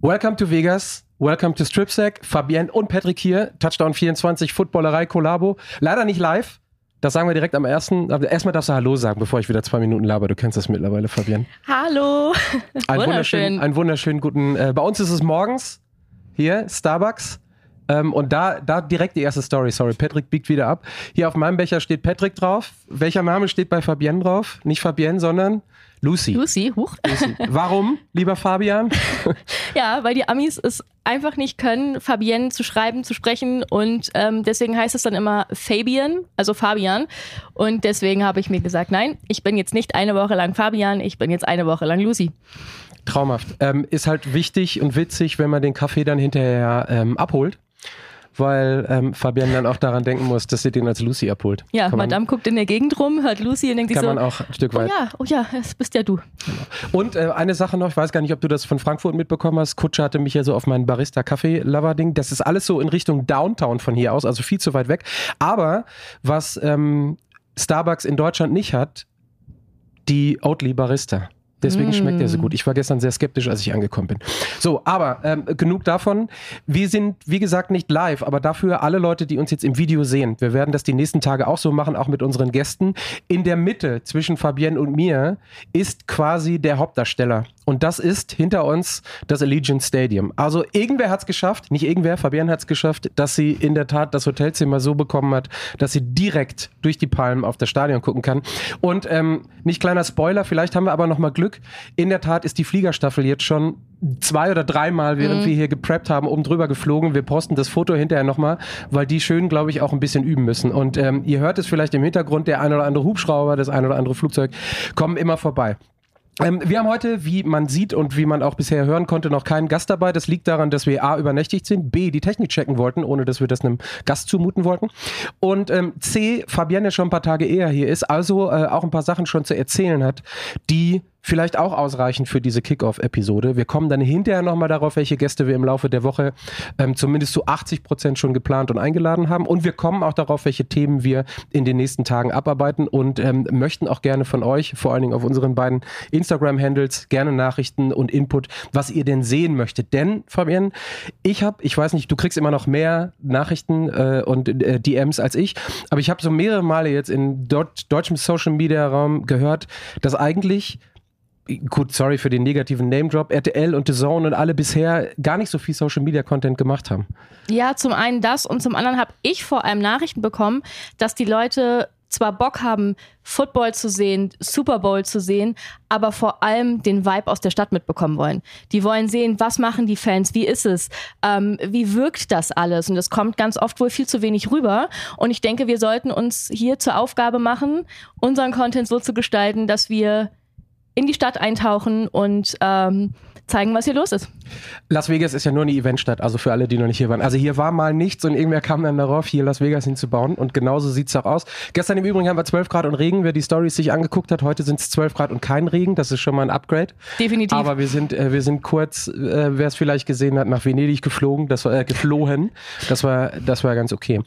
Welcome to Vegas. Welcome to Stripsack. Fabienne und Patrick hier. Touchdown 24, Footballerei, Kollabo. Leider nicht live. Das sagen wir direkt am ersten. Aber erstmal darfst du Hallo sagen, bevor ich wieder zwei Minuten laber. Du kennst das mittlerweile, Fabienne. Hallo. Ein wunderschön. Einen wunderschönen guten. Äh, bei uns ist es morgens. Hier, Starbucks. Ähm, und da, da direkt die erste Story. Sorry, Patrick biegt wieder ab. Hier auf meinem Becher steht Patrick drauf. Welcher Name steht bei Fabienne drauf? Nicht Fabienne, sondern Lucy. Lucy, huch. Lucy. Warum, lieber Fabian? ja, weil die Amis es einfach nicht können, Fabienne zu schreiben, zu sprechen und ähm, deswegen heißt es dann immer Fabian, also Fabian. Und deswegen habe ich mir gesagt, nein, ich bin jetzt nicht eine Woche lang Fabian, ich bin jetzt eine Woche lang Lucy. Traumhaft. Ähm, ist halt wichtig und witzig, wenn man den Kaffee dann hinterher ähm, abholt weil ähm, Fabian dann auch daran denken muss, dass sie den als Lucy abholt. Ja, kann Madame man, guckt in der Gegend rum, hört Lucy und denkt sich so. Kann man auch ein Stück weit. Oh ja, oh ja, das bist ja du. Genau. Und äh, eine Sache noch, ich weiß gar nicht, ob du das von Frankfurt mitbekommen hast. Kutscher hatte mich ja so auf mein Barista-Kaffee-Lover-Ding. Das ist alles so in Richtung Downtown von hier aus, also viel zu weit weg. Aber was ähm, Starbucks in Deutschland nicht hat, die Oatly Barista. Deswegen mm. schmeckt er so gut. Ich war gestern sehr skeptisch, als ich angekommen bin. So, aber ähm, genug davon. Wir sind, wie gesagt, nicht live, aber dafür alle Leute, die uns jetzt im Video sehen. Wir werden das die nächsten Tage auch so machen, auch mit unseren Gästen. In der Mitte zwischen Fabienne und mir ist quasi der Hauptdarsteller. Und das ist hinter uns das Allegiant Stadium. Also irgendwer hat es geschafft, nicht irgendwer, Fabienne hat es geschafft, dass sie in der Tat das Hotelzimmer so bekommen hat, dass sie direkt durch die Palmen auf das Stadion gucken kann. Und ähm, nicht kleiner Spoiler, vielleicht haben wir aber noch mal Glück. In der Tat ist die Fliegerstaffel jetzt schon zwei oder dreimal, während mhm. wir hier gepreppt haben, oben drüber geflogen. Wir posten das Foto hinterher nochmal, weil die schön, glaube ich, auch ein bisschen üben müssen. Und ähm, ihr hört es vielleicht im Hintergrund, der ein oder andere Hubschrauber, das ein oder andere Flugzeug kommen immer vorbei. Ähm, wir haben heute, wie man sieht und wie man auch bisher hören konnte, noch keinen Gast dabei. Das liegt daran, dass wir A, übernächtigt sind, B, die Technik checken wollten, ohne dass wir das einem Gast zumuten wollten. Und ähm, C, Fabienne schon ein paar Tage eher hier ist, also äh, auch ein paar Sachen schon zu erzählen hat, die vielleicht auch ausreichend für diese Kickoff-Episode. Wir kommen dann hinterher nochmal darauf, welche Gäste wir im Laufe der Woche ähm, zumindest zu 80 Prozent schon geplant und eingeladen haben. Und wir kommen auch darauf, welche Themen wir in den nächsten Tagen abarbeiten und ähm, möchten auch gerne von euch, vor allen Dingen auf unseren beiden Instagram-Handles, gerne Nachrichten und Input, was ihr denn sehen möchtet. Denn, Fabian, ich habe, ich weiß nicht, du kriegst immer noch mehr Nachrichten äh, und äh, DMs als ich, aber ich habe so mehrere Male jetzt in deutschem Social-Media-Raum gehört, dass eigentlich gut, sorry für den negativen Name-Drop, RTL und The Zone und alle bisher gar nicht so viel Social-Media-Content gemacht haben. Ja, zum einen das und zum anderen habe ich vor allem Nachrichten bekommen, dass die Leute zwar Bock haben, Football zu sehen, Super Bowl zu sehen, aber vor allem den Vibe aus der Stadt mitbekommen wollen. Die wollen sehen, was machen die Fans, wie ist es, ähm, wie wirkt das alles. Und das kommt ganz oft wohl viel zu wenig rüber. Und ich denke, wir sollten uns hier zur Aufgabe machen, unseren Content so zu gestalten, dass wir in die Stadt eintauchen und ähm, zeigen, was hier los ist. Las Vegas ist ja nur eine Eventstadt, also für alle, die noch nicht hier waren. Also hier war mal nichts und irgendwer kam dann darauf, hier Las Vegas hinzubauen und genauso sieht es auch aus. Gestern im Übrigen haben wir 12 Grad und Regen, wer die Stories sich angeguckt hat. Heute sind es 12 Grad und kein Regen, das ist schon mal ein Upgrade. Definitiv. Aber wir sind, äh, wir sind kurz, äh, wer es vielleicht gesehen hat, nach Venedig geflogen, das war äh, geflohen. Das war, das war ganz okay.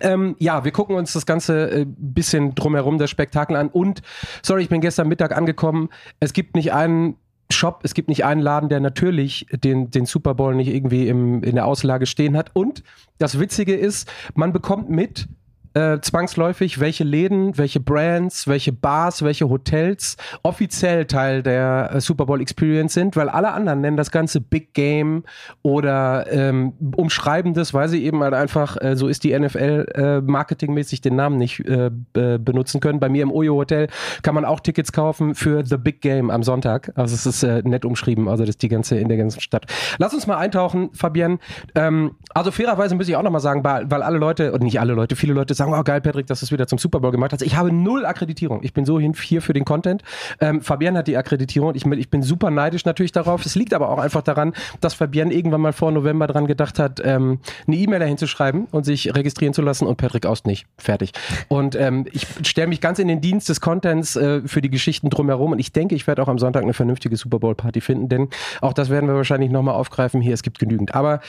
Ähm, ja, wir gucken uns das ganze äh, bisschen drumherum, das Spektakel an. Und, sorry, ich bin gestern Mittag angekommen. Es gibt nicht einen Shop, es gibt nicht einen Laden, der natürlich den, den Super Bowl nicht irgendwie im, in der Auslage stehen hat. Und das Witzige ist, man bekommt mit, äh, zwangsläufig, welche Läden, welche Brands, welche Bars, welche Hotels offiziell Teil der äh, Super Bowl Experience sind, weil alle anderen nennen das Ganze Big Game oder ähm, umschreiben das, weil sie eben halt einfach, äh, so ist die NFL äh, marketingmäßig den Namen nicht äh, benutzen können. Bei mir im Oyo Hotel kann man auch Tickets kaufen für The Big Game am Sonntag. Also es ist äh, nett umschrieben, also das ist die ganze in der ganzen Stadt. Lass uns mal eintauchen, Fabienne. Ähm, also fairerweise muss ich auch nochmal sagen, weil, weil alle Leute, und nicht alle Leute, viele Leute sagen, sagen, oh geil, Patrick, dass du es wieder zum Super Bowl gemacht hast. Ich habe null Akkreditierung. Ich bin so hier für den Content. Ähm, Fabian hat die Akkreditierung. Ich, ich, bin super neidisch natürlich darauf. Es liegt aber auch einfach daran, dass Fabian irgendwann mal vor November dran gedacht hat, ähm, eine E-Mail dahin zu schreiben und sich registrieren zu lassen und Patrick Aust nicht. Fertig. Und ähm, ich stelle mich ganz in den Dienst des Contents äh, für die Geschichten drumherum und ich denke, ich werde auch am Sonntag eine vernünftige Super Bowl Party finden, denn auch das werden wir wahrscheinlich nochmal aufgreifen. Hier, es gibt genügend. Aber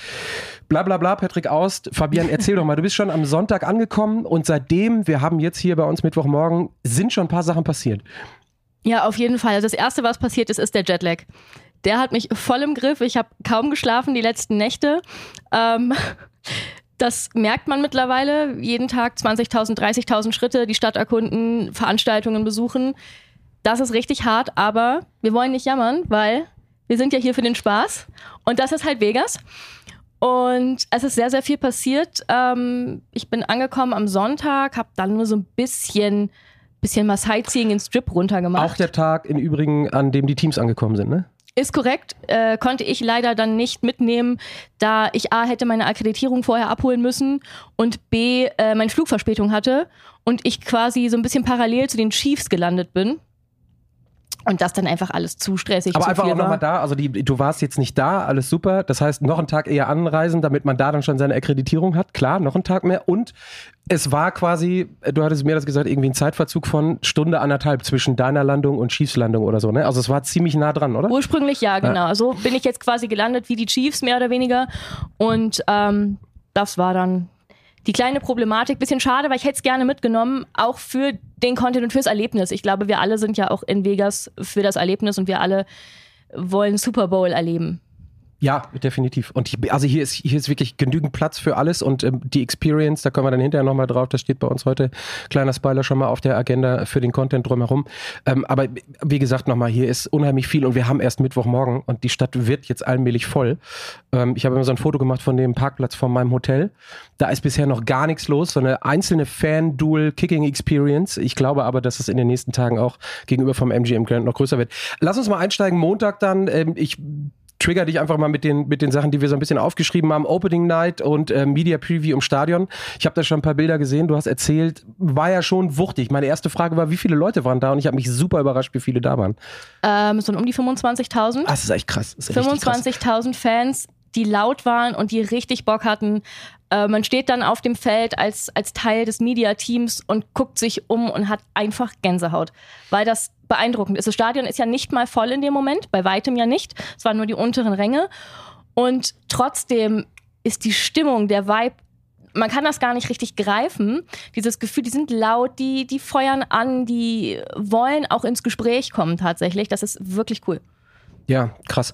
bla bla bla, Patrick Aust. Fabian, erzähl doch mal, du bist schon am Sonntag angekommen und seitdem, wir haben jetzt hier bei uns Mittwochmorgen, sind schon ein paar Sachen passiert. Ja, auf jeden Fall. Also das Erste, was passiert ist, ist der Jetlag. der hat mich voll im Griff. Ich habe kaum geschlafen die letzten Nächte. Ähm, das merkt man mittlerweile. Jeden Tag 20.000, 30.000 Schritte, die Stadt erkunden, Veranstaltungen besuchen. Das ist richtig hart, aber wir wollen nicht jammern, weil wir sind ja hier für den Spaß. Und das ist halt Vegas. Und es ist sehr, sehr viel passiert. Ähm, ich bin angekommen am Sonntag, habe dann nur so ein bisschen, bisschen mal Sightseeing in Strip runtergemacht. Auch der Tag im Übrigen, an dem die Teams angekommen sind, ne? Ist korrekt, äh, konnte ich leider dann nicht mitnehmen, da ich A hätte meine Akkreditierung vorher abholen müssen und B äh, meine Flugverspätung hatte und ich quasi so ein bisschen parallel zu den Chiefs gelandet bin. Und das dann einfach alles zu stressig. Aber zu einfach auch nochmal da, also die, du warst jetzt nicht da, alles super. Das heißt, noch einen Tag eher anreisen, damit man da dann schon seine Akkreditierung hat. Klar, noch einen Tag mehr. Und es war quasi, du hattest mir das gesagt, irgendwie ein Zeitverzug von Stunde anderthalb zwischen deiner Landung und Chiefs Landung oder so, ne? Also es war ziemlich nah dran, oder? Ursprünglich ja, genau. So bin ich jetzt quasi gelandet wie die Chiefs, mehr oder weniger. Und ähm, das war dann die kleine Problematik. Bisschen schade, weil ich hätte es gerne mitgenommen, auch für den Content und fürs Erlebnis. Ich glaube, wir alle sind ja auch in Vegas für das Erlebnis und wir alle wollen Super Bowl erleben. Ja, definitiv. Und hier, also hier ist, hier ist wirklich genügend Platz für alles und ähm, die Experience, da kommen wir dann hinterher nochmal drauf, das steht bei uns heute, kleiner Spoiler schon mal auf der Agenda für den Content drumherum. Ähm, aber wie gesagt nochmal, hier ist unheimlich viel und wir haben erst Mittwochmorgen und die Stadt wird jetzt allmählich voll. Ähm, ich habe immer so ein Foto gemacht von dem Parkplatz von meinem Hotel. Da ist bisher noch gar nichts los, so eine einzelne Fan-Dual-Kicking-Experience. Ich glaube aber, dass es in den nächsten Tagen auch gegenüber vom MGM Grand noch größer wird. Lass uns mal einsteigen, Montag dann. Ähm, ich trigger dich einfach mal mit den, mit den Sachen, die wir so ein bisschen aufgeschrieben haben. Opening Night und äh, Media Preview im Stadion. Ich habe da schon ein paar Bilder gesehen. Du hast erzählt, war ja schon wuchtig. Meine erste Frage war, wie viele Leute waren da? Und ich habe mich super überrascht, wie viele da waren. Ähm, so um die 25.000. Ah, das ist echt krass. Das ist richtig krass. 25.000 Fans, die laut waren und die richtig Bock hatten. Äh, man steht dann auf dem Feld als, als Teil des Media-Teams und guckt sich um und hat einfach Gänsehaut, weil das beeindruckend ist. Das Stadion ist ja nicht mal voll in dem Moment, bei weitem ja nicht. Es waren nur die unteren Ränge. Und trotzdem ist die Stimmung, der Vibe man kann das gar nicht richtig greifen. Dieses Gefühl, die sind laut, die, die feuern an, die wollen auch ins Gespräch kommen tatsächlich. Das ist wirklich cool. Ja, krass.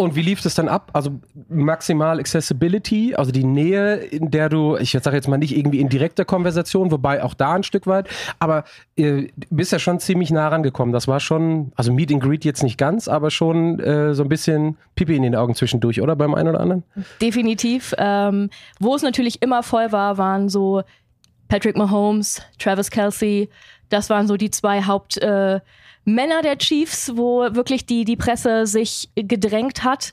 Und wie lief das dann ab? Also maximal Accessibility, also die Nähe, in der du, ich sage jetzt mal nicht irgendwie in direkter Konversation, wobei auch da ein Stück weit, aber äh, bist ja schon ziemlich nah rangekommen. Das war schon, also Meet and Greet jetzt nicht ganz, aber schon äh, so ein bisschen Pipi in den Augen zwischendurch, oder beim einen oder anderen? Definitiv. Ähm, wo es natürlich immer voll war, waren so Patrick Mahomes, Travis Kelsey. Das waren so die zwei Haupt. Äh, der Chiefs, wo wirklich die, die Presse sich gedrängt hat.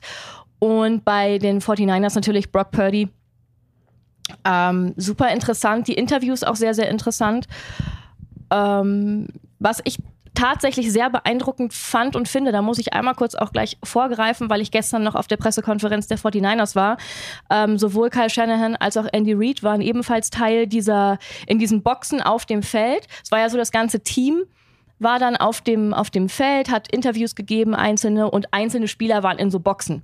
Und bei den 49ers natürlich Brock Purdy. Ähm, super interessant. Die Interviews auch sehr, sehr interessant. Ähm, was ich tatsächlich sehr beeindruckend fand und finde, da muss ich einmal kurz auch gleich vorgreifen, weil ich gestern noch auf der Pressekonferenz der 49ers war. Ähm, sowohl Kyle Shanahan als auch Andy Reid waren ebenfalls Teil dieser, in diesen Boxen auf dem Feld. Es war ja so das ganze Team war dann auf dem, auf dem Feld, hat Interviews gegeben, einzelne, und einzelne Spieler waren in so Boxen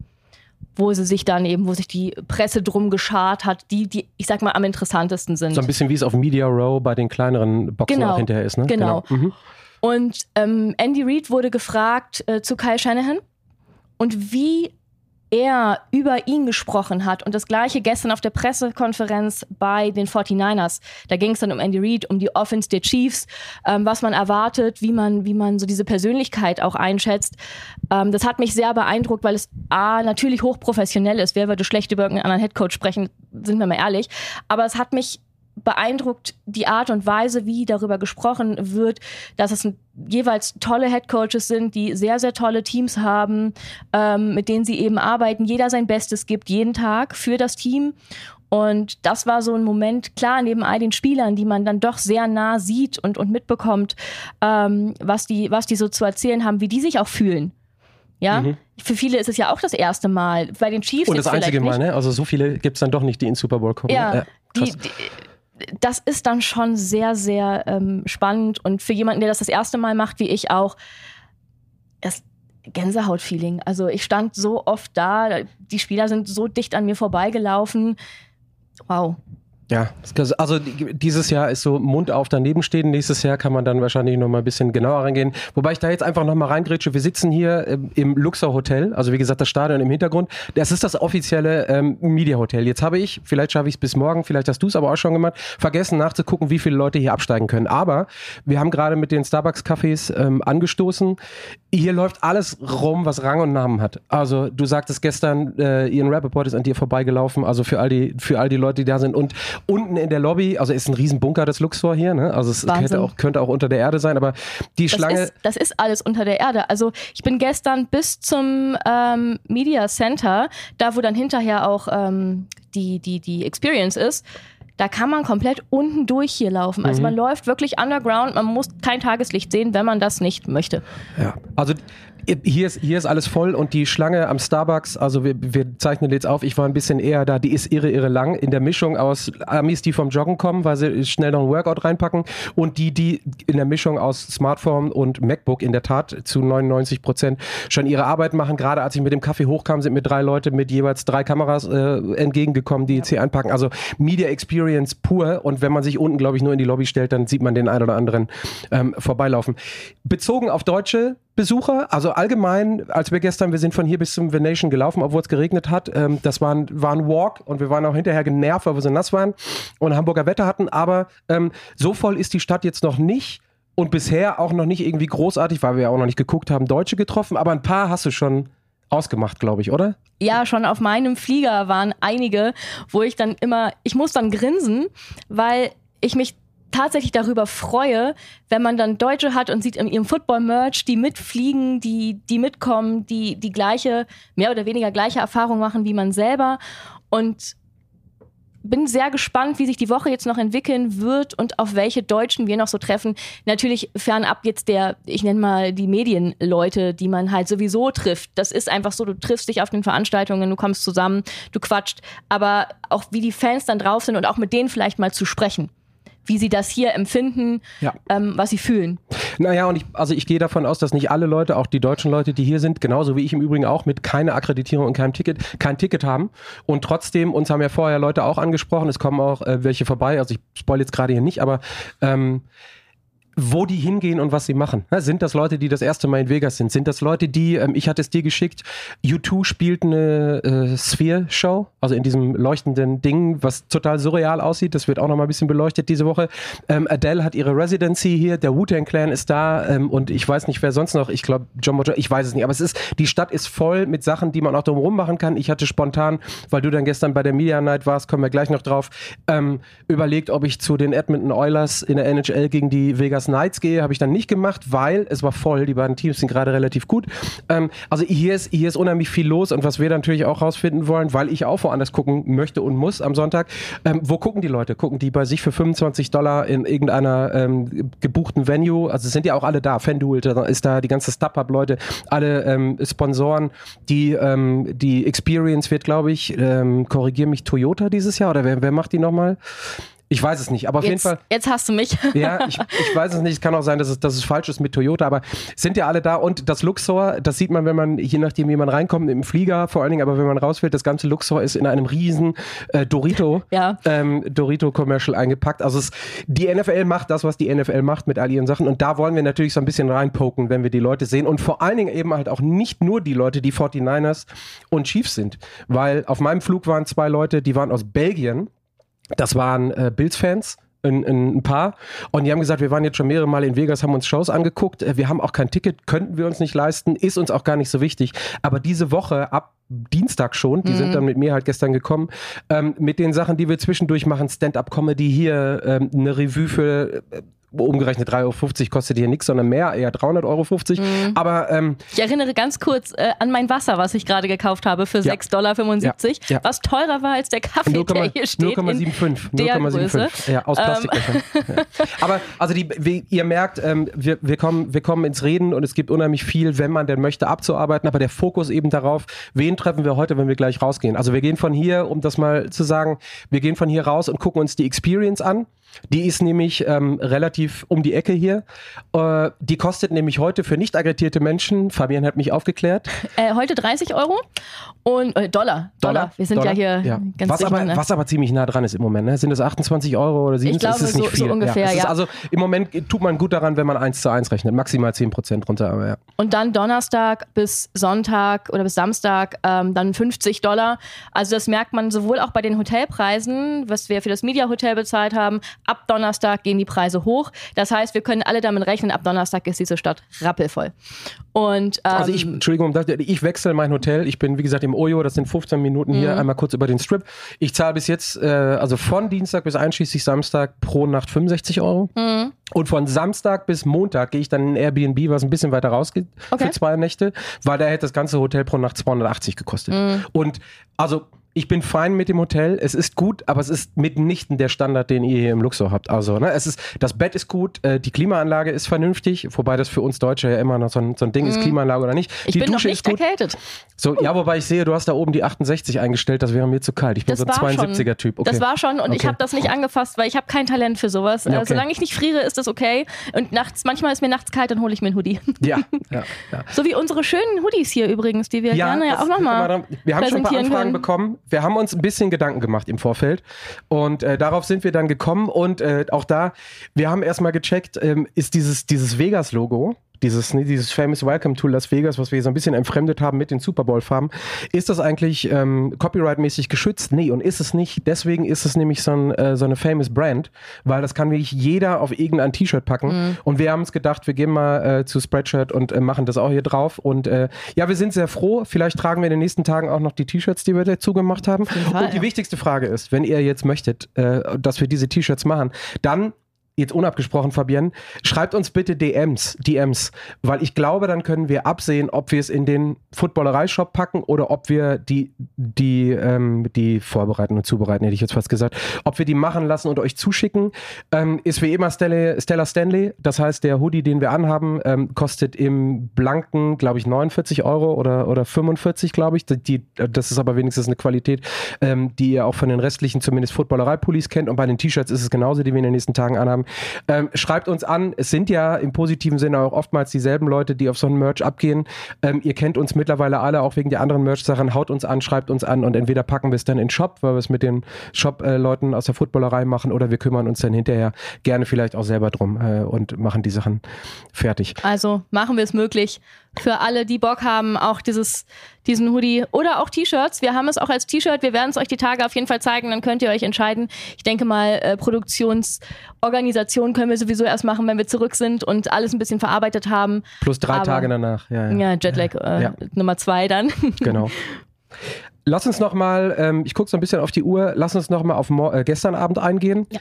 wo sie sich dann eben, wo sich die Presse drum geschart hat, die, die, ich sag mal, am interessantesten sind. So ein bisschen wie es auf Media Row bei den kleineren Boxen Genau. auch hinterher ist, ne? Genau. genau. Mhm. Und ähm, Andy Reid wurde gefragt äh, zu Kyle Shanahan und wie er über ihn gesprochen hat. Und das gleiche gestern auf der Pressekonferenz bei den 49ers. Da ging es dann um Andy Reid, um die Offense der Chiefs, ähm, was man erwartet, wie man, wie man so diese Persönlichkeit auch einschätzt. Ähm, das hat mich sehr beeindruckt, weil es A, natürlich hochprofessionell ist. Wer würde schlecht über irgendeinen anderen Headcoach sprechen, sind wir mal ehrlich. Aber es hat mich beeindruckt die Art und Weise, wie darüber gesprochen wird, dass es ein, jeweils tolle Headcoaches sind, die sehr, sehr tolle Teams haben, ähm, mit denen sie eben arbeiten, jeder sein Bestes gibt, jeden Tag für das Team. Und das war so ein Moment, klar, neben all den Spielern, die man dann doch sehr nah sieht und, und mitbekommt, ähm, was, die, was die so zu erzählen haben, wie die sich auch fühlen. Ja, Mhm. für viele ist es ja auch das erste Mal. Bei den Chiefs Und das einzige Mal, ne? Also so viele gibt es dann doch nicht, die in Super Bowl kommen. Ja, ne? die, krass. die, das ist dann schon sehr, sehr ähm, spannend und für jemanden, der das das erste Mal macht, wie ich auch, das Gänsehaut-Feeling. Also ich stand so oft da, die Spieler sind so dicht an mir vorbeigelaufen. Wow. Ja, also dieses Jahr ist so Mund auf daneben stehen. Nächstes Jahr kann man dann wahrscheinlich noch mal ein bisschen genauer reingehen. Wobei ich da jetzt einfach noch mal reingrätsche. Wir sitzen hier ähm, im Luxor Hotel, also wie gesagt das Stadion im Hintergrund. Das ist das offizielle ähm, Media Hotel. Jetzt habe ich, vielleicht schaffe ich es bis morgen, vielleicht hast du es aber auch schon gemacht, vergessen nachzugucken, wie viele Leute hier absteigen können. Aber wir haben gerade mit den Starbucks-Cafés ähm, angestoßen. Hier läuft alles rum, was Rang und Namen hat. Also du sagtest gestern, äh, Ian Rappaport ist an dir vorbeigelaufen. Also für all die, für all die Leute, die da sind und unten in der Lobby, also ist ein Riesenbunker des Luxor hier, ne? Also es könnte auch, könnte auch unter der Erde sein, aber die das Schlange. Ist, das ist alles unter der Erde. Also ich bin gestern bis zum ähm, Media Center, da wo dann hinterher auch ähm, die, die, die Experience ist, da kann man komplett unten durch hier laufen. Also mhm. man läuft wirklich underground, man muss kein Tageslicht sehen, wenn man das nicht möchte. Ja, also hier ist, hier ist alles voll und die Schlange am Starbucks, also wir, wir zeichnen jetzt auf, ich war ein bisschen eher da, die ist irre, irre lang in der Mischung aus Amis, die vom Joggen kommen, weil sie schnell noch ein Workout reinpacken und die, die in der Mischung aus Smartphone und MacBook in der Tat zu 99 Prozent schon ihre Arbeit machen. Gerade als ich mit dem Kaffee hochkam, sind mir drei Leute mit jeweils drei Kameras äh, entgegengekommen, die jetzt hier einpacken. Also Media Experience pur und wenn man sich unten, glaube ich, nur in die Lobby stellt, dann sieht man den einen oder anderen ähm, vorbeilaufen. Bezogen auf Deutsche, Besucher, also allgemein, als wir gestern, wir sind von hier bis zum Venation gelaufen, obwohl es geregnet hat. Ähm, das war ein, war ein Walk und wir waren auch hinterher genervt, weil wir so nass waren und Hamburger Wetter hatten. Aber ähm, so voll ist die Stadt jetzt noch nicht und bisher auch noch nicht irgendwie großartig, weil wir ja auch noch nicht geguckt haben, Deutsche getroffen. Aber ein paar hast du schon ausgemacht, glaube ich, oder? Ja, schon auf meinem Flieger waren einige, wo ich dann immer, ich muss dann grinsen, weil ich mich tatsächlich darüber freue, wenn man dann Deutsche hat und sieht in ihrem Football-Merch, die mitfliegen, die, die mitkommen, die die gleiche, mehr oder weniger gleiche Erfahrung machen wie man selber. Und bin sehr gespannt, wie sich die Woche jetzt noch entwickeln wird und auf welche Deutschen wir noch so treffen. Natürlich fernab jetzt der, ich nenne mal die Medienleute, die man halt sowieso trifft. Das ist einfach so, du triffst dich auf den Veranstaltungen, du kommst zusammen, du quatscht. Aber auch wie die Fans dann drauf sind und auch mit denen vielleicht mal zu sprechen wie sie das hier empfinden, ja. ähm, was sie fühlen. Naja, und ich, also ich gehe davon aus, dass nicht alle Leute, auch die deutschen Leute, die hier sind, genauso wie ich im Übrigen auch, mit keiner Akkreditierung und keinem Ticket, kein Ticket haben. Und trotzdem, uns haben ja vorher Leute auch angesprochen, es kommen auch äh, welche vorbei, also ich spoil jetzt gerade hier nicht, aber ähm, wo die hingehen und was sie machen. Sind das Leute, die das erste Mal in Vegas sind? Sind das Leute, die, ähm, ich hatte es dir geschickt, U2 spielt eine äh, Sphere-Show, also in diesem leuchtenden Ding, was total surreal aussieht. Das wird auch noch mal ein bisschen beleuchtet diese Woche. Ähm, Adele hat ihre Residency hier, der Wu-Tang Clan ist da ähm, und ich weiß nicht, wer sonst noch, ich glaube John Mojo, ich weiß es nicht, aber es ist, die Stadt ist voll mit Sachen, die man auch drumherum machen kann. Ich hatte spontan, weil du dann gestern bei der Media Night warst, kommen wir gleich noch drauf, ähm, überlegt, ob ich zu den Edmonton Oilers in der NHL gegen die Vegas Vegas Knights gehe, habe ich dann nicht gemacht, weil es war voll. Die beiden Teams sind gerade relativ gut. Ähm, also hier ist, hier ist unheimlich viel los und was wir natürlich auch rausfinden wollen, weil ich auch woanders gucken möchte und muss am Sonntag, ähm, wo gucken die Leute? Gucken die bei sich für 25 Dollar in irgendeiner ähm, gebuchten Venue? Also sind ja auch alle da. FanDuel ist da, die ganze StubHub-Leute, alle ähm, Sponsoren. Die, ähm, die Experience wird, glaube ich, ähm, korrigier mich, Toyota dieses Jahr oder wer, wer macht die nochmal? Ich weiß es nicht, aber auf jetzt, jeden Fall. Jetzt hast du mich. Ja, ich, ich weiß es nicht. Es kann auch sein, dass es, dass es falsch ist mit Toyota, aber sind ja alle da. Und das Luxor, das sieht man, wenn man, je nachdem, wie man reinkommt, im Flieger vor allen Dingen, aber wenn man rausfällt, das ganze Luxor ist in einem riesen äh, Dorito, ja. ähm, Dorito-Commercial eingepackt. Also es, die NFL macht das, was die NFL macht mit all ihren Sachen. Und da wollen wir natürlich so ein bisschen reinpoken, wenn wir die Leute sehen. Und vor allen Dingen eben halt auch nicht nur die Leute, die 49ers und Chiefs sind. Weil auf meinem Flug waren zwei Leute, die waren aus Belgien das waren äh, Bills-Fans. Ein, ein, paar. Und die haben gesagt, wir waren jetzt schon mehrere Mal in Vegas, haben uns Shows angeguckt. Äh, wir haben auch kein Ticket, könnten wir uns nicht leisten, ist uns auch gar nicht so wichtig. Aber diese Woche ab Dienstag schon, die mhm. sind dann mit mir halt gestern gekommen, ähm, mit den Sachen, die wir zwischendurch machen, Stand-up-Comedy hier, ähm, eine Revue für äh, umgerechnet 3,50 Euro kostet hier nichts, sondern mehr, eher 300,50 Euro. Mhm. Aber ähm, ich erinnere ganz kurz äh, an mein Wasser, was ich gerade gekauft habe für ja. 6,75 Dollar, ja. ja. was teurer war als der Kaffee, 0, der hier steht. 0,75. 0,75. Ja, aus Plastik. Ähm. Aber also die, wie, ihr merkt, ähm, wir, wir, kommen, wir kommen ins Reden und es gibt unheimlich viel, wenn man denn möchte, abzuarbeiten. Aber der Fokus eben darauf, wen treffen wir heute, wenn wir gleich rausgehen. Also wir gehen von hier, um das mal zu sagen, wir gehen von hier raus und gucken uns die Experience an Die ist nämlich ähm, relativ um die Ecke hier. Äh, die kostet nämlich heute für nicht aggretierte Menschen, Fabian hat mich aufgeklärt. Äh, heute 30 Euro und äh, Dollar, Dollar. Wir sind Dollar? ja hier Ja. ganz was, aber, durcheinander. was aber ziemlich nah dran ist im Moment. Ne? Sind es 28 Euro oder 7? glaube, ist es nicht so- so viel. ungefähr, ja. Ja. also im Moment tut man gut daran, wenn man 1 zu 1 rechnet. Maximal 10 Prozent runter, aber ja. Und dann Donnerstag bis Sonntag oder bis Samstag ähm, dann 50 Dollar. Also das merkt man sowohl auch bei den Hotelpreisen, was wir für das Media Hotel bezahlt haben. Ab Donnerstag gehen die Preise hoch. Das heißt, wir können alle damit rechnen, ab Donnerstag ist diese Stadt rappelvoll. Und ähm, Also ich, Entschuldigung, ich wechsle mein Hotel. Ich bin, wie gesagt, im Ojo. Das sind 15 Minuten Mhm. hier. Einmal kurz über den Strip. Ich zahle bis jetzt, äh, also von Dienstag bis einschließlich Samstag pro Nacht 65 Euro. Mhm. Und von Samstag bis Montag gehe ich dann in Airbnb, was ein bisschen weiter rausgeht, Okay. für zwei Nächte, weil da hätte das ganze Hotel pro Nacht 280 gekostet. Mhm. Und also ich bin fein mit dem Hotel. Es ist gut, aber es ist mitnichten der Standard, den ihr hier im Luxor habt. Also, ne, es ist, das Bett ist gut, äh, die Klimaanlage ist vernünftig, wobei das für uns Deutsche ja immer noch so ein, so ein Ding ist, Klimaanlage oder nicht. ich die bin noch Dusche nicht ist gut. erkältet. So, ja, wobei ich sehe, du hast da oben die 68 eingestellt, das wäre mir zu kalt. Ich bin Das so ein war 72er Typ. Okay. Das war schon und ich Okay. habe das nicht angefasst, weil ich habe kein Talent für sowas. Ja, Äh, okay. solange ich nicht friere, ist das okay. Und nachts, manchmal ist mir nachts kalt, dann hole ich mir einen Hoodie. ja, ja, ja. So wie unsere schönen Hoodies hier übrigens, die wir gerne ja auch nochmal. Wir haben schon ein paar Anfragen können. bekommen. Wir haben uns ein bisschen Gedanken gemacht im Vorfeld. Und äh, darauf sind wir dann gekommen. Und äh, auch da, wir haben erstmal gecheckt, ähm, ist dieses, dieses Vegas-Logo. Dieses, ne, dieses Famous Welcome to Las Vegas, was wir so ein bisschen entfremdet haben mit den Super Bowl-Farben, ist das eigentlich ähm, copyright-mäßig geschützt? Nee, und ist es nicht. Deswegen ist es nämlich so, ein, äh, so eine famous Brand, weil das kann wirklich jeder auf irgendein T-Shirt packen. Mhm. Und wir haben uns gedacht, wir gehen mal äh, zu Spreadshirt und äh, machen das auch hier drauf. Und äh, ja, wir sind sehr froh. Vielleicht tragen wir in den nächsten Tagen auch noch die T-Shirts, die wir dazu gemacht haben. Fall, und die ja. wichtigste Frage ist, wenn ihr jetzt möchtet, äh, dass wir diese T-Shirts machen, dann Jetzt unabgesprochen, Fabienne, schreibt uns bitte DMs, DMs, weil ich glaube, dann können wir absehen, ob wir es in den Footballerei-Shop packen oder ob wir die, die, ähm, die vorbereiten und zubereiten, hätte ich jetzt fast gesagt, ob wir die machen lassen und euch zuschicken. Ähm, ist wie immer Stella, Stella Stanley, das heißt, der Hoodie, den wir anhaben, ähm, kostet im Blanken, glaube ich, 49 Euro oder, oder 45, glaube ich. Die, das ist aber wenigstens eine Qualität, ähm, die ihr auch von den restlichen, zumindest Footballerei-Pullis kennt. Und bei den T-Shirts ist es genauso, die wir in den nächsten Tagen anhaben. Ähm, schreibt uns an. Es sind ja im positiven Sinne auch oftmals dieselben Leute, die auf so einen Merch abgehen. Ähm, ihr kennt uns mittlerweile alle, auch wegen der anderen Merch-Sachen. Haut uns an, schreibt uns an und entweder packen wir es dann in den Shop, weil wir es mit den Shop-Leuten aus der Footballerei machen oder wir kümmern uns dann hinterher gerne vielleicht auch selber drum äh, und machen die Sachen fertig. Also machen wir es möglich für alle, die Bock haben, auch dieses, diesen Hoodie oder auch T-Shirts. Wir haben es auch als T-Shirt. Wir werden es euch die Tage auf jeden Fall zeigen. Dann könnt ihr euch entscheiden. Ich denke mal, äh, Produktionsorganisation können wir sowieso erst machen, wenn wir zurück sind und alles ein bisschen verarbeitet haben. Plus drei Aber- Tage danach. Ja, ja. Ja, Jetlag äh, Ja. Nummer zwei dann. Genau. Lass uns noch mal, ähm, ich gucke so ein bisschen auf die Uhr, lass uns noch mal auf äh, gestern Abend eingehen. Ja.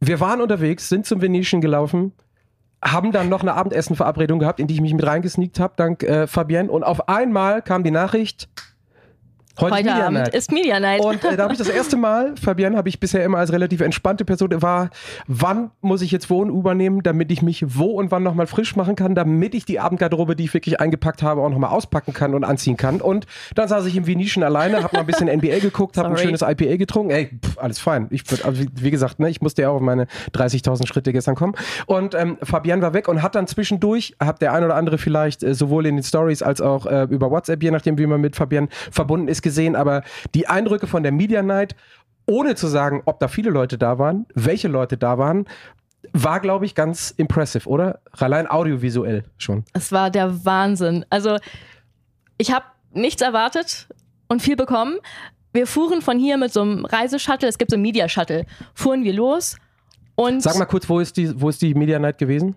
Wir waren unterwegs, sind zum Venetian gelaufen, haben dann noch eine Abendessenverabredung gehabt, in die ich mich mit reingesneakt habe, dank äh, Fabienne. Und auf einmal kam die Nachricht, heute, Heute Media Abend Night. ist Media Night. Und äh, da habe ich das erste Mal, Fabienne habe ich bisher immer als relativ entspannte Person, war, wann muss ich jetzt wo und Uber nehmen, damit ich mich wo und wann nochmal frisch machen kann, damit ich die Abendgarderobe, die ich wirklich eingepackt habe, auch nochmal auspacken kann und anziehen kann. Und dann saß ich im Venetian alleine, habe mal ein bisschen NBA geguckt, habe ein schönes IPA getrunken. Ey, pff, alles fein. Ich, also wie, gesagt, ne, ich musste ja auch auf meine 30.000 Schritte gestern kommen. Und ähm, Fabienne war weg und hat dann zwischendurch, hat der ein oder andere vielleicht äh, sowohl in den Stories als auch äh, über WhatsApp, je nachdem, wie man mit Fabienne verbunden ist, gesehen, aber die Eindrücke von der Media Night, ohne zu sagen, ob da viele Leute da waren, welche Leute da waren, war, glaube ich, ganz impressive, oder? Allein audiovisuell schon. Es war der Wahnsinn. Also ich habe nichts erwartet und viel bekommen. Wir fuhren von hier mit so einem Reiseshuttle, es gibt so einen Media Shuttle, fuhren wir los und Sag mal kurz, wo ist die, wo ist die Media Night gewesen?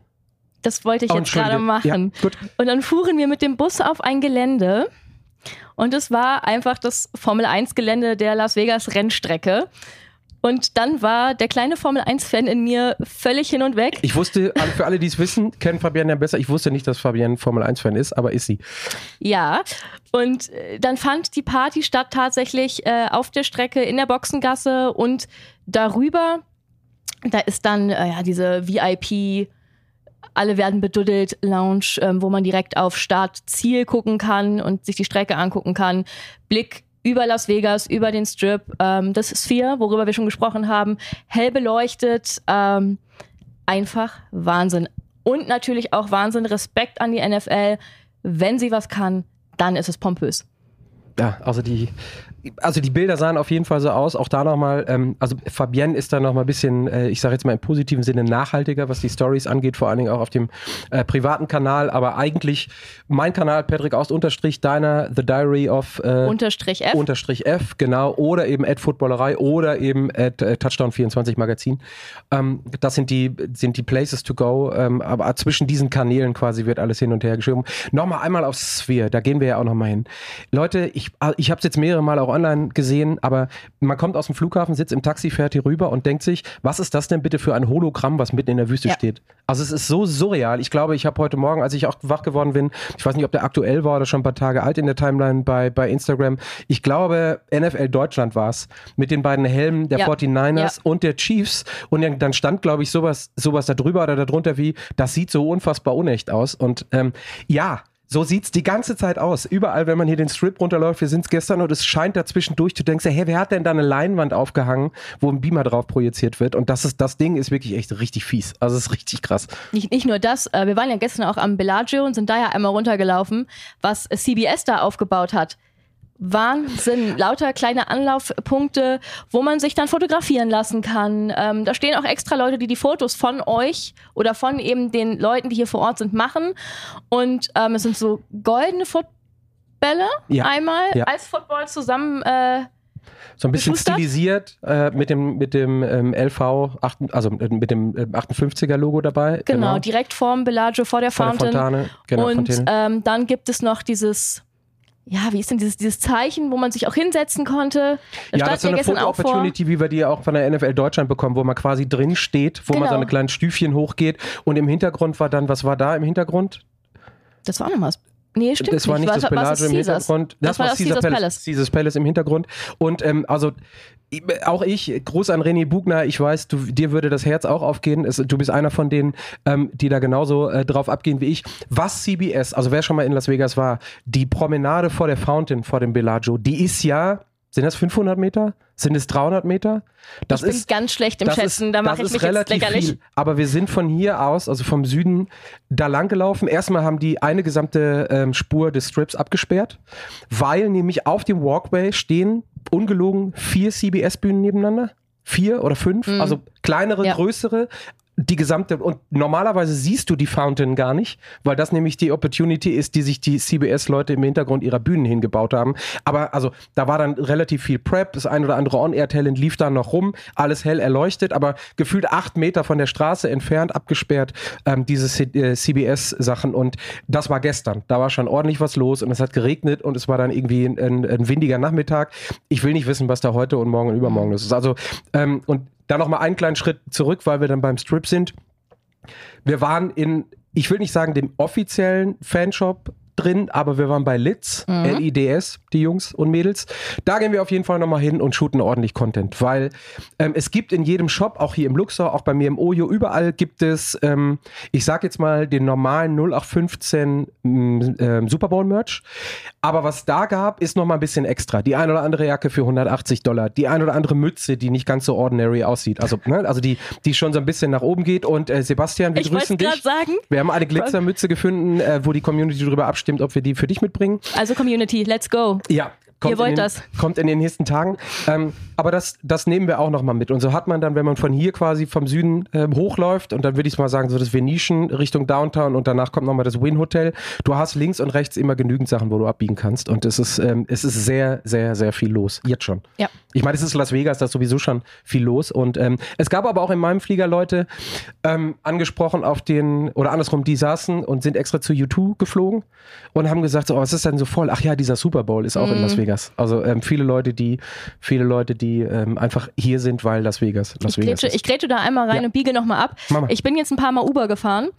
das wollte ich Oh, jetzt gerade machen. Ja, gut. Und dann fuhren wir mit dem Bus auf ein Gelände und es war einfach das Formel 1 Gelände der Las Vegas Rennstrecke. Und dann war der kleine Formel 1-Fan in mir völlig hin und weg. Ich wusste, für alle, die es wissen, kennen Fabienne ja besser. Ich wusste nicht, dass Fabienne Formel 1-Fan ist, aber ist sie. Ja, und äh, dann fand die Party statt tatsächlich äh, auf der Strecke in der Boxengasse und darüber, da ist dann äh, ja diese VIP, alle werden beduddelt Lounge, ähm, wo man direkt auf Start Ziel gucken kann und sich die Strecke angucken kann. Blick über Las Vegas, über den Strip, ähm, das Sphere, worüber wir schon gesprochen haben, hell beleuchtet, ähm, einfach Wahnsinn. Und natürlich auch Wahnsinn, Respekt an die NFL. Wenn sie was kann, dann ist es pompös. Ja, also die also die Bilder sahen auf jeden Fall so aus. Auch da nochmal, ähm, also Fabienne ist da nochmal ein bisschen, äh, ich sage jetzt mal im positiven Sinne nachhaltiger, was die Stories angeht, vor allen Dingen auch auf dem äh, privaten Kanal. Aber eigentlich mein Kanal, Patrick Aust unterstrich, deiner The Diary of äh, unterstrich F. Unterstrich F, genau. Oder eben at Footballerei oder eben at äh, Touchdown 24 Magazin. Ähm, das sind die, sind die Places to go. Ähm, aber zwischen diesen Kanälen quasi wird alles hin und her geschoben. Nochmal einmal aufs Sphere, da gehen wir ja auch nochmal hin. Leute, ich, ich habe es jetzt mehrere Mal auch auch online gesehen, aber man kommt aus dem Flughafen, sitzt im Taxi, fährt hier rüber und denkt sich, was ist das denn bitte für ein Hologramm, was mitten in der Wüste ja. steht? Also es ist so surreal. Ich glaube, ich habe heute Morgen, als ich auch wach geworden bin, ich weiß nicht, ob der aktuell war oder schon ein paar Tage alt in der Timeline bei, bei Instagram. Ich glaube, NFL Deutschland war es. Mit den beiden Helmen der ja. 49ers ja. und der Chiefs. Und dann stand, glaube ich, sowas, sowas da drüber oder darunter wie, das sieht so unfassbar unecht aus. Und ähm, ja, so sieht's die ganze Zeit aus. Überall, wenn man hier den Strip runterläuft, wir sind's gestern und es scheint dazwischendurch, du denkst, hey, wer hat denn da eine Leinwand aufgehangen, wo ein Beamer drauf projiziert wird? Und das ist, das Ding ist wirklich echt richtig fies. Also es ist richtig krass. Nicht, nicht nur das, äh, wir waren ja gestern auch am Bellagio und sind da ja einmal runtergelaufen, was CBS da aufgebaut hat. Wahnsinn. Lauter kleine Anlaufpunkte, wo man sich dann fotografieren lassen kann. Ähm, da stehen auch extra Leute, die die Fotos von euch oder von eben den Leuten, die hier vor Ort sind, machen. Und ähm, es sind so goldene Footbälle ja. einmal ja. als Football zusammen. Äh, so ein bisschen stilisiert äh, mit dem mit dem ähm, LV 8, also mit dem äh, 58er Logo dabei. Genau, genau, direkt vorm Bellagio vor der vor Fountain. Der Fontane. Genau, Und ähm, dann gibt es noch dieses ja, wie ist denn dieses, dieses Zeichen, wo man sich auch hinsetzen konnte? Da ja, das ist so eine Foto-Opportunity, wie wir die auch von der NFL Deutschland bekommen, wo man quasi drin steht, wo genau. man so eine kleinen Stüfchen hochgeht und im Hintergrund war dann, was war da im Hintergrund? Das war noch was. Nee, stimmt Das war nicht, nicht das Bellagio im Hintergrund. Das, das war, war Caesar, Caesar Palace. Caesars Palace im Hintergrund. Und ähm, also auch ich, Gruß an René Bugner, ich weiß, du, dir würde das Herz auch aufgehen. Es, du bist einer von denen, ähm, die da genauso äh, drauf abgehen wie ich. Was CBS, also wer schon mal in Las Vegas war, die Promenade vor der Fountain, vor dem Bellagio, die ist ja, sind das 500 Meter? Sind es 300 Meter? Das ich bin ist, ganz schlecht im Schätzen, ist, da mache ich mich jetzt lächerlich. Viel. Aber wir sind von hier aus, also vom Süden, da lang gelaufen. Erstmal haben die eine gesamte ähm, Spur des Strips abgesperrt, weil nämlich auf dem Walkway stehen ungelogen vier CBS-Bühnen nebeneinander. Vier oder fünf, mhm. also kleinere, ja. größere, die gesamte, und normalerweise siehst du die Fountain gar nicht, weil das nämlich die Opportunity ist, die sich die CBS-Leute im Hintergrund ihrer Bühnen hingebaut haben. Aber also, da war dann relativ viel Prep, das ein oder andere On-Air-Talent lief da noch rum, alles hell erleuchtet, aber gefühlt acht Meter von der Straße entfernt, abgesperrt, ähm, diese äh, CBS-Sachen. Und das war gestern. Da war schon ordentlich was los und es hat geregnet und es war dann irgendwie ein, ein, ein windiger Nachmittag. Ich will nicht wissen, was da heute und morgen und übermorgen ist. Also, ähm, und da nochmal einen kleinen Schritt zurück, weil wir dann beim Strip sind. Wir waren in, ich will nicht sagen dem offiziellen Fanshop drin, aber wir waren bei Litz, mhm. LIDS, die Jungs und Mädels. Da gehen wir auf jeden Fall nochmal hin und shooten ordentlich Content, weil ähm, es gibt in jedem Shop, auch hier im Luxor, auch bei mir im Ojo, überall gibt es, ähm, ich sag jetzt mal, den normalen 0815 ähm, Super Bowl Merch. Aber was da gab, ist nochmal ein bisschen extra. Die ein oder andere Jacke für 180 Dollar, die ein oder andere Mütze, die nicht ganz so ordinary aussieht. Also, ne, also die, die schon so ein bisschen nach oben geht. Und äh, Sebastian, wir ich grüßen dich. Sagen. Wir haben eine Glitzermütze gefunden, äh, wo die Community drüber abstimmt abgestimmt, ob wir die für dich mitbringen. Also Community, let's go. Ja, Kommt Ihr wollt den, das. Kommt in den nächsten Tagen. Ähm, aber das, das nehmen wir auch nochmal mit. Und so hat man dann, wenn man von hier quasi vom Süden äh, hochläuft, und dann würde ich mal sagen, so das Venetian Richtung Downtown und danach kommt nochmal das Win Hotel. Du hast links und rechts immer genügend Sachen, wo du abbiegen kannst. Und es ist, ähm, es ist sehr, sehr, sehr viel los. Jetzt schon. Ja. Ich meine, es ist Las Vegas, da ist sowieso schon viel los. Und ähm, es gab aber auch in meinem Flieger Leute ähm, angesprochen auf den, oder andersrum, die saßen und sind extra zu U2 geflogen und haben gesagt, so, oh, was ist denn so voll? Ach ja, dieser Super Bowl ist auch mm. in Las mhm. Vegas. Also ähm, viele Leute, die, viele Leute, die ähm, einfach hier sind, weil Las Vegas. Las ich, Vegas grätsche, ich grätsche da einmal rein ja. und biege nochmal ab. Mama. Ich bin jetzt ein paar Mal Uber gefahren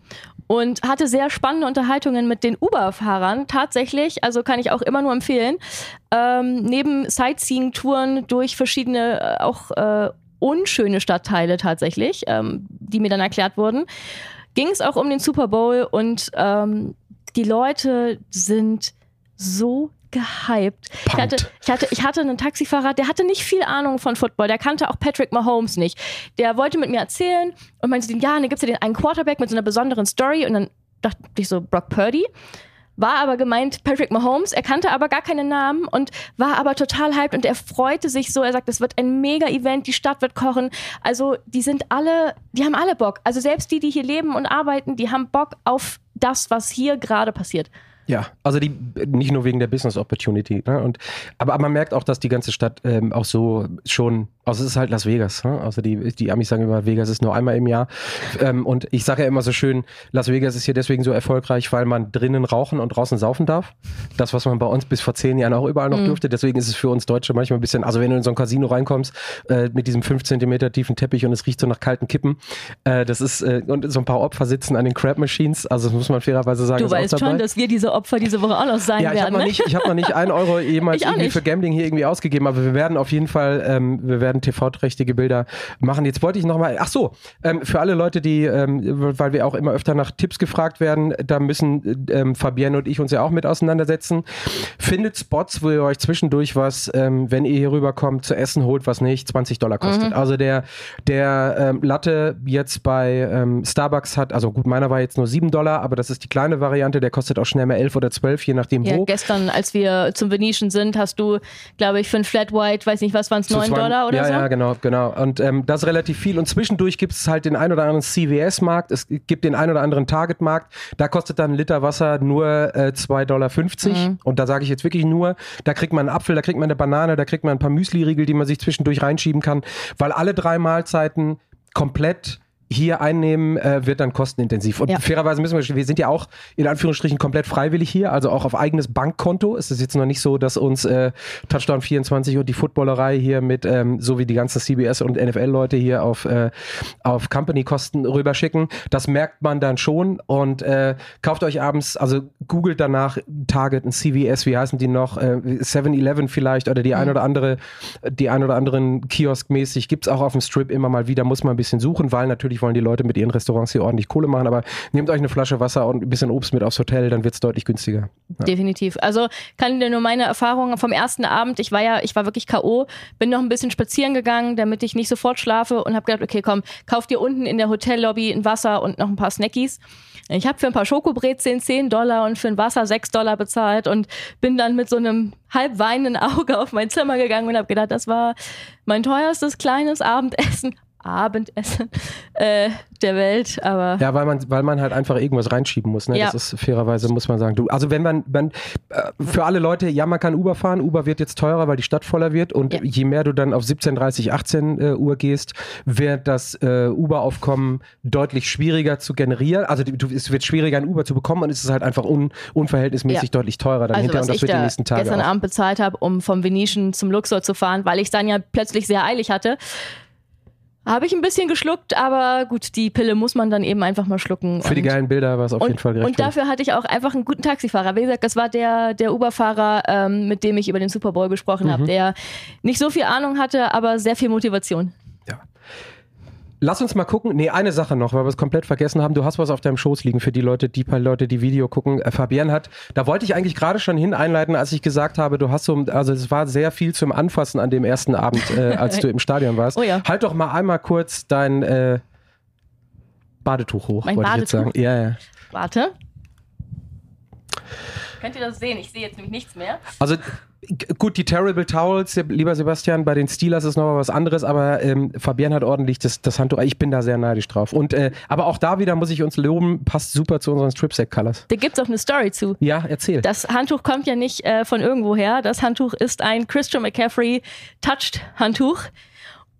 und hatte sehr spannende Unterhaltungen mit den Uber-Fahrern. Tatsächlich, also kann ich auch immer nur empfehlen. Ähm, neben Sightseeing-Touren durch verschiedene, äh, auch äh, unschöne Stadtteile tatsächlich, ähm, die mir dann erklärt wurden, ging es auch um den Super Bowl und ähm, die Leute sind so gehypt. Ich hatte, ich, hatte, ich hatte einen Taxifahrer, der hatte nicht viel Ahnung von Football. Der kannte auch Patrick Mahomes nicht. Der wollte mit mir erzählen und meinte, ja, dann gibt es ja den einen Quarterback mit so einer besonderen Story. Und dann dachte ich so, Brock Purdy war aber gemeint Patrick Mahomes. Er kannte aber gar keinen Namen und war aber total hyped und er freute sich so. Er sagt, es wird ein Mega-Event, die Stadt wird kochen. Also die sind alle, die haben alle Bock. Also selbst die, die hier leben und arbeiten, die haben Bock auf das, was hier gerade passiert. Ja, also die nicht nur wegen der Business Opportunity, ne? Und aber, aber man merkt auch, dass die ganze Stadt ähm, auch so schon, also es ist halt Las Vegas. Ne? Also die, die Amis sagen immer, Vegas ist nur einmal im Jahr. Ähm, und ich sage ja immer so schön, Las Vegas ist hier deswegen so erfolgreich, weil man drinnen rauchen und draußen saufen darf. Das, was man bei uns bis vor zehn Jahren auch überall noch mhm. durfte. Deswegen ist es für uns Deutsche manchmal ein bisschen, also wenn du in so ein Casino reinkommst äh, mit diesem fünf Zentimeter tiefen Teppich und es riecht so nach kalten Kippen, äh, das ist äh, und so ein paar Opfer sitzen an den Crab Machines. Also das muss man fairerweise sagen. Du weißt schon, dass wir diese Opfer diese Woche auch noch sein ja, ich werden. Hab ne? nicht, ich habe noch nicht einen Euro jemals irgendwie nicht. für Gambling hier irgendwie ausgegeben, aber wir werden auf jeden Fall, ähm, wir werden TV-trächtige Bilder machen. Jetzt wollte ich nochmal, ach so, ähm, für alle Leute, die, ähm, weil wir auch immer öfter nach Tipps gefragt werden, da müssen ähm, Fabienne und ich uns ja auch mit auseinandersetzen. Findet Spots, wo ihr euch zwischendurch was, ähm, wenn ihr hier rüberkommt, zu essen holt, was nicht 20 Dollar kostet. Mhm. Also der, der ähm, Latte jetzt bei ähm, Starbucks hat, also gut, meiner war jetzt nur 7 Dollar, aber das ist die kleine Variante, der kostet auch schnell mal 11 oder 12, je nachdem ja, wo. Gestern, als wir zum Venetian sind, hast du, glaube ich, für ein Flat White, weiß nicht, was waren es, 9 zwei, Dollar oder ja, so? Ja, genau, genau. Und ähm, das ist relativ viel. Und zwischendurch gibt es halt den ein oder anderen CVS-Markt, es gibt den ein oder anderen Target-Markt. Da kostet dann ein Liter Wasser nur äh, 2,50 Dollar. Mhm. Und da sage ich jetzt wirklich nur, da kriegt man einen Apfel, da kriegt man eine Banane, da kriegt man ein paar Müsli-Riegel, die man sich zwischendurch reinschieben kann, weil alle drei Mahlzeiten komplett hier einnehmen, äh, wird dann kostenintensiv. Und ja. fairerweise müssen wir, wir sind ja auch in Anführungsstrichen komplett freiwillig hier, also auch auf eigenes Bankkonto. Es ist jetzt noch nicht so, dass uns äh, Touchdown 24 und die Footballerei hier mit, ähm, so wie die ganzen CBS und NFL-Leute hier auf, äh, auf Company-Kosten rüberschicken. Das merkt man dann schon und äh, kauft euch abends, also googelt danach Target, ein CVS, wie heißen die noch, äh, 7-Eleven vielleicht oder die mhm. ein oder andere, die ein oder anderen Kiosk-mäßig gibt's auch auf dem Strip immer mal wieder, muss man ein bisschen suchen, weil natürlich Natürlich wollen die Leute mit ihren Restaurants hier ordentlich Kohle machen, aber nehmt euch eine Flasche Wasser und ein bisschen Obst mit aufs Hotel, dann wird es deutlich günstiger. Ja. Definitiv. Also kann dir nur meine Erfahrungen vom ersten Abend, ich war ja, ich war wirklich K.O., bin noch ein bisschen spazieren gegangen, damit ich nicht sofort schlafe und habe gedacht, okay, komm, kauf dir unten in der Hotellobby ein Wasser und noch ein paar Snackies. Ich habe für ein paar Schokobrezeln 10 Dollar und für ein Wasser 6 Dollar bezahlt und bin dann mit so einem halb weinenden Auge auf mein Zimmer gegangen und habe gedacht, das war mein teuerstes kleines Abendessen Abendessen äh, der Welt, aber. Ja, weil man, weil man halt einfach irgendwas reinschieben muss. Ne? Ja. Das ist fairerweise, muss man sagen. Du, also wenn man, man äh, für alle Leute, ja, man kann Uber fahren, Uber wird jetzt teurer, weil die Stadt voller wird und ja. je mehr du dann auf 17, 30, 18 äh, Uhr gehst, wird das äh, Uber-Aufkommen deutlich schwieriger zu generieren. Also du, es wird schwieriger, ein Uber zu bekommen und es ist halt einfach un, unverhältnismäßig ja. deutlich teurer dann also, hinterher und das wird da die nächsten Tage. gestern auch. Abend bezahlt habe, um vom Venetian zum Luxor zu fahren, weil ich es dann ja plötzlich sehr eilig hatte habe ich ein bisschen geschluckt, aber gut, die Pille muss man dann eben einfach mal schlucken. Für die geilen Bilder war es auf und, jeden Fall gerecht. Und dafür hatte ich auch einfach einen guten Taxifahrer. Wie gesagt, das war der, der Uber-Fahrer, ähm, mit dem ich über den Super Bowl gesprochen mhm. habe, der nicht so viel Ahnung hatte, aber sehr viel Motivation. Ja. Lass uns mal gucken. Nee, eine Sache noch, weil wir es komplett vergessen haben. Du hast was auf deinem Schoß liegen für die Leute, die paar Leute, die Video gucken. Äh, Fabian hat, da wollte ich eigentlich gerade schon hin einleiten, als ich gesagt habe, du hast so, also es war sehr viel zum Anfassen an dem ersten Abend, äh, als du im Stadion warst. Oh ja. Halt doch mal einmal kurz dein äh, Badetuch hoch, mein wollte Badetuch? ich jetzt sagen. Ja, ja. Warte. Könnt ihr das sehen? Ich sehe jetzt nämlich nichts mehr. Also gut, die Terrible Towels, lieber Sebastian, bei den Steelers ist noch was anderes, aber ähm, Fabian hat ordentlich das, das Handtuch. Ich bin da sehr neidisch drauf. Und äh, aber auch da wieder muss ich uns loben, passt super zu unseren Stripsack-Colors. Da gibt es auch eine Story zu. Ja, erzähl. Das Handtuch kommt ja nicht äh, von irgendwoher. Das Handtuch ist ein Christian McCaffrey Touched Handtuch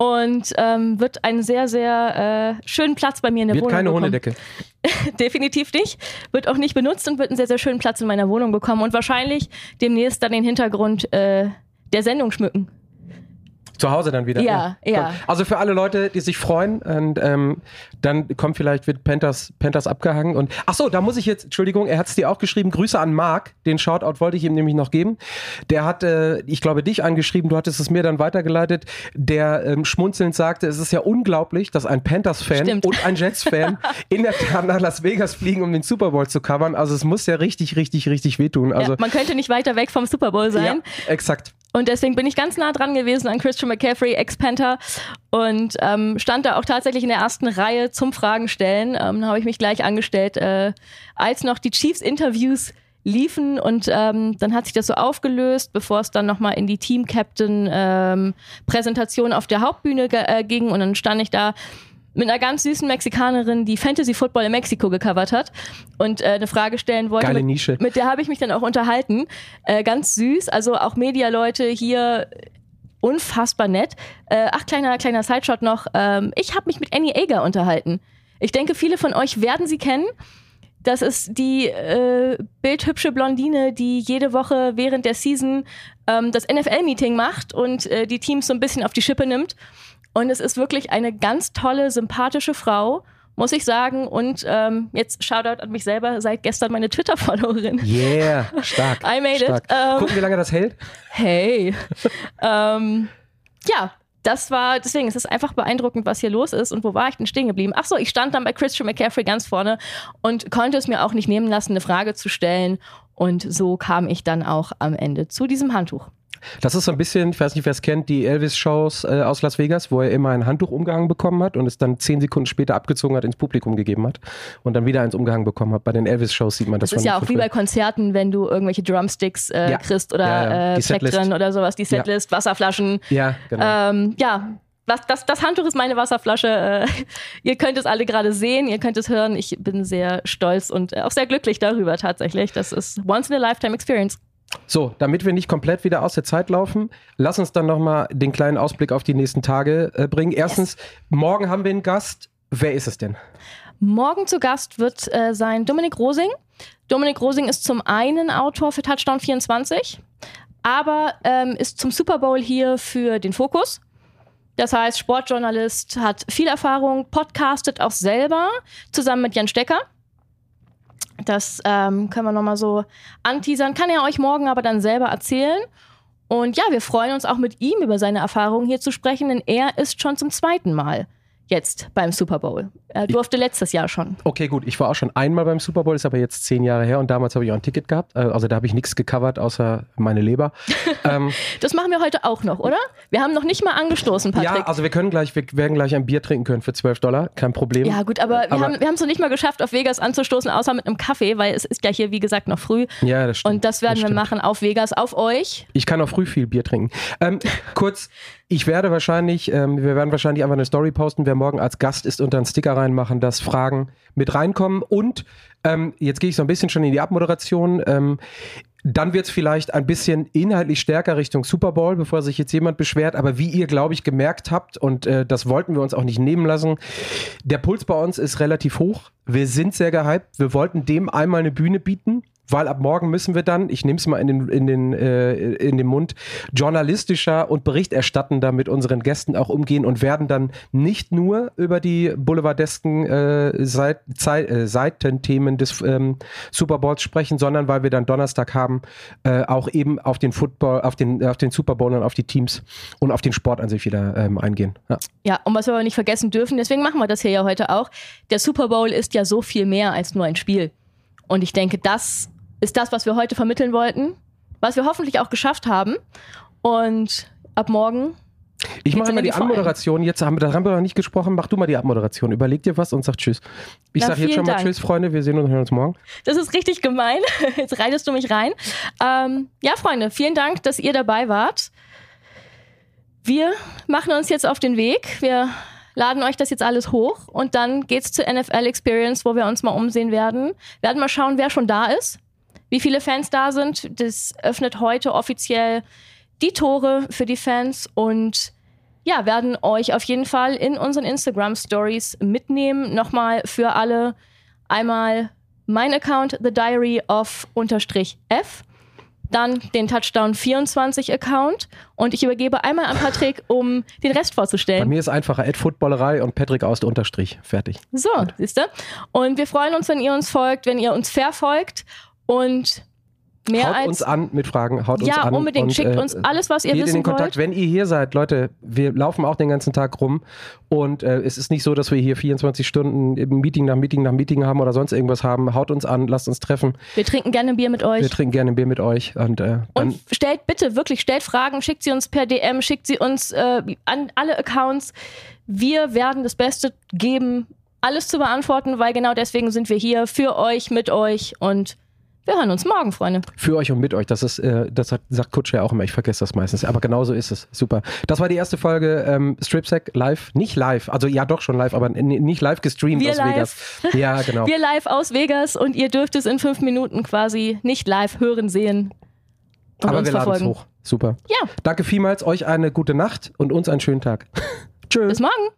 und ähm, wird einen sehr, sehr äh, schönen Platz bei mir in der wird Wohnung keine bekommen. Hundedecke. Definitiv nicht. Wird auch nicht benutzt und wird einen sehr, sehr schönen Platz in meiner Wohnung bekommen und wahrscheinlich demnächst dann den Hintergrund äh, der Sendung schmücken. Zu Hause dann wieder. Ja, ja. Also für alle Leute, die sich freuen, und ähm, dann kommt vielleicht wird Panthers, Panthers abgehangen und ach so, da muss ich jetzt, Entschuldigung, er hat es dir auch geschrieben. Grüße an Marc, den Shoutout wollte ich ihm nämlich noch geben. Der hat, äh, ich glaube, dich angeschrieben. Du hattest es mir dann weitergeleitet. Der ähm, schmunzelnd sagte, es ist ja unglaublich, dass ein Panthers-Fan und ein Jets-Fan in der Tat nach Las Vegas fliegen, um den Super Bowl zu covern. Also es muss ja richtig, richtig, richtig wehtun. Also ja, man könnte nicht weiter weg vom Super Bowl sein. ja, exakt. Und deswegen bin ich ganz nah dran gewesen an Christian McCaffrey, Ex-Panther, und ähm, stand da auch tatsächlich in der ersten Reihe zum Fragen stellen. Ähm, habe ich mich gleich angestellt, äh, als noch die Chiefs-Interviews liefen. Und ähm, dann hat sich das so aufgelöst, bevor es dann nochmal in die Team-Captain-Präsentation auf der Hauptbühne äh, ging. Und dann stand ich da mit einer ganz süßen Mexikanerin, die Fantasy Football in Mexiko gecovert hat und äh, eine Frage stellen wollte. Geile mit, Nische. Mit der habe ich mich dann auch unterhalten. Äh, ganz süß, also auch Medialeute hier unfassbar nett. Äh, ach, kleiner, kleiner Sideshot noch. Ähm, ich habe mich mit Annie Ager unterhalten. Ich denke, viele von euch werden sie kennen. Das ist die äh, bildhübsche Blondine, die jede Woche während der Season ähm, das NFL-Meeting macht und äh, die Teams so ein bisschen auf die Schippe nimmt. Und es ist wirklich eine ganz tolle, sympathische Frau, muss ich sagen. Und ähm, jetzt Shoutout an mich selber, seit gestern meine Twitter-Followerin. Yeah, stark. I made it. stark. Ähm, Gucken, wie lange das hält. Hey. ähm, ja, das war, deswegen ist es einfach beeindruckend, was hier los ist. Und wo war ich denn stehen geblieben? Ach so, ich stand dann bei Christian McCaffrey ganz vorne und konnte es mir auch nicht nehmen lassen, eine Frage zu stellen. Und so kam ich dann auch am Ende zu diesem Handtuch. Das ist so ein bisschen, ich weiß nicht, wer es kennt, die Elvis-Shows äh, aus Las Vegas, wo er immer ein Handtuch umgehangen bekommen hat und es dann zehn Sekunden später abgezogen hat, ins Publikum gegeben hat und dann wieder eins umgehangen bekommen hat. Bei den Elvis-Shows sieht man das. Das ist ja auch wie bei Konzerten, wenn du irgendwelche Drumsticks äh, Ja. kriegst oder Ja, ja. Äh, Setlist. Plektren oder sowas, die Setlist, Wasserflaschen. Ja, genau. Ähm, ja, was, das, das Handtuch ist meine Wasserflasche. Äh, ihr könnt es alle gerade sehen, ihr könnt es hören. Ich bin sehr stolz und äh, auch sehr glücklich darüber tatsächlich. Das ist once in a lifetime experience. So, damit wir nicht komplett wieder aus der Zeit laufen, lass uns dann nochmal den kleinen Ausblick auf die nächsten Tage äh, bringen. Erstens, morgen haben wir einen Gast. Wer ist es denn? Morgen zu Gast wird äh, sein Dominik Rosing. Dominik Rosing ist zum einen Autor für Touchdown 24, aber ähm, ist zum Super Bowl hier für den Fokus. Das heißt, Sportjournalist, hat viel Erfahrung, podcastet auch selber zusammen mit Jan Stecker. Das ähm, können wir nochmal so anteasern. Kann er euch morgen aber dann selber erzählen. Und ja, wir freuen uns auch mit ihm über seine Erfahrungen hier zu sprechen, denn er ist schon zum zweiten Mal jetzt beim Super Bowl. Er durfte letztes Jahr schon. Okay, gut, ich war auch schon einmal beim Super Bowl, ist aber jetzt zehn Jahre her und damals habe ich auch ein Ticket gehabt. Äh, Also da habe ich nichts gecovert, außer meine Leber. ähm, Das machen wir heute auch noch, oder? Wir haben noch nicht mal angestoßen, Patrick. ja, also wir können gleich, wir werden gleich ein Bier trinken können für 12 Dollar, kein Problem. Ja, gut, aber wir Aber- haben wir haben es noch nicht mal geschafft, auf Vegas anzustoßen, außer mit einem Kaffee, weil es ist ja hier, wie gesagt, noch früh. Ja, das stimmt. Und das werden wir stimmt. machen auf Vegas, auf euch. Ich kann auch früh viel Bier trinken. Ähm, kurz, ich werde wahrscheinlich, ähm, wir werden wahrscheinlich einfach eine Story posten, wer morgen als Gast ist und dann Sticker reinmachen, dass Fragen mit reinkommen. Und ähm, jetzt gehe ich so ein bisschen schon in die Abmoderation. Ähm, dann wird es vielleicht ein bisschen inhaltlich stärker Richtung Super Bowl, bevor sich jetzt jemand beschwert. Aber wie ihr, glaube ich, gemerkt habt, und äh, das wollten wir uns auch nicht nehmen lassen, der Puls bei uns ist relativ hoch. Wir sind sehr gehypt. Wir wollten dem einmal eine Bühne bieten. Weil ab morgen müssen wir dann, ich nehme es mal in den, in, den, äh, in den Mund, journalistischer und berichterstattender mit unseren Gästen auch umgehen und werden dann nicht nur über die boulevardesken äh, Seit, äh, Seitenthemen des ähm, Super Bowls sprechen, sondern weil wir dann Donnerstag haben, äh, auch eben auf den Football, auf den, auf den Super Bowl und auf die Teams und auf den Sport an sich wieder ähm, eingehen. Ja. Ja, und was wir aber nicht vergessen dürfen, deswegen machen wir das hier ja heute auch. Der Super Bowl ist ja so viel mehr als nur ein Spiel. Und ich denke, das ist das, was wir heute vermitteln wollten, was wir hoffentlich auch geschafft haben. Und ab morgen Ich mache mal die. Anmoderation. Jetzt haben wir, da haben wir noch nicht gesprochen. Mach du mal die Abmoderation. Überleg dir was und sag Tschüss. Ich Na, sag jetzt schon mal Dank. Tschüss, Freunde. Wir sehen uns und hören uns morgen. Das ist richtig gemein. Jetzt reitest du mich rein. Ähm, ja, Freunde, vielen Dank, dass ihr dabei wart. Wir machen uns jetzt auf den Weg. Wir laden euch das jetzt alles hoch und dann geht's zur NFL Experience, wo wir uns mal umsehen werden. Werden mal schauen, wer schon da ist, wie viele Fans da sind. Das öffnet heute offiziell die Tore für die Fans und ja, werden euch auf jeden Fall in unseren Instagram Stories mitnehmen. Nochmal für alle einmal mein Account, The Diary of unterstrich F. dann den Touchdown 24 Account und ich übergebe einmal an Patrick, um den Rest Bei vorzustellen. mir ist einfacher Ed Footballerei und Patrick aus der Unterstrich. Fertig. So, siehst du? Und wir freuen uns, wenn ihr uns folgt, wenn ihr uns verfolgt und mehr haut als uns an mit Fragen, haut uns ja, an. unbedingt. und, Schickt äh, uns alles, was ihr Geht in wissen den Kontakt, wollt. wenn ihr hier seid, Leute. Wir laufen auch den ganzen Tag rum und äh, es ist nicht so, dass wir hier 24 Stunden im Meeting nach Meeting nach Meeting haben oder sonst irgendwas haben. Haut uns an, lasst uns treffen. Wir trinken gerne ein Bier mit euch. Wir trinken gerne ein Bier mit euch und äh, Und stellt bitte, wirklich, stellt Fragen, schickt sie uns per DM, schickt sie uns äh, an alle Accounts. Wir werden das Beste geben, alles zu beantworten, weil genau deswegen sind wir hier für euch, mit euch und wir hören uns morgen, Freunde. für euch und mit euch. Das ist, äh, das hat, sagt Kutsche ja auch immer. Ich vergesse das meistens. Aber genau so ist es. Super. Das war die erste Folge ähm, Stripsack live. Nicht live. Also ja, doch schon live, aber nicht live gestreamt Wir aus live. Vegas. Ja, genau. Wir live aus Vegas und ihr dürft es in fünf Minuten quasi nicht live hören, sehen und aber uns wir laden es hoch. Super. Ja, Danke vielmals. Euch eine gute Nacht und uns einen schönen Tag. Tschüss. bis morgen.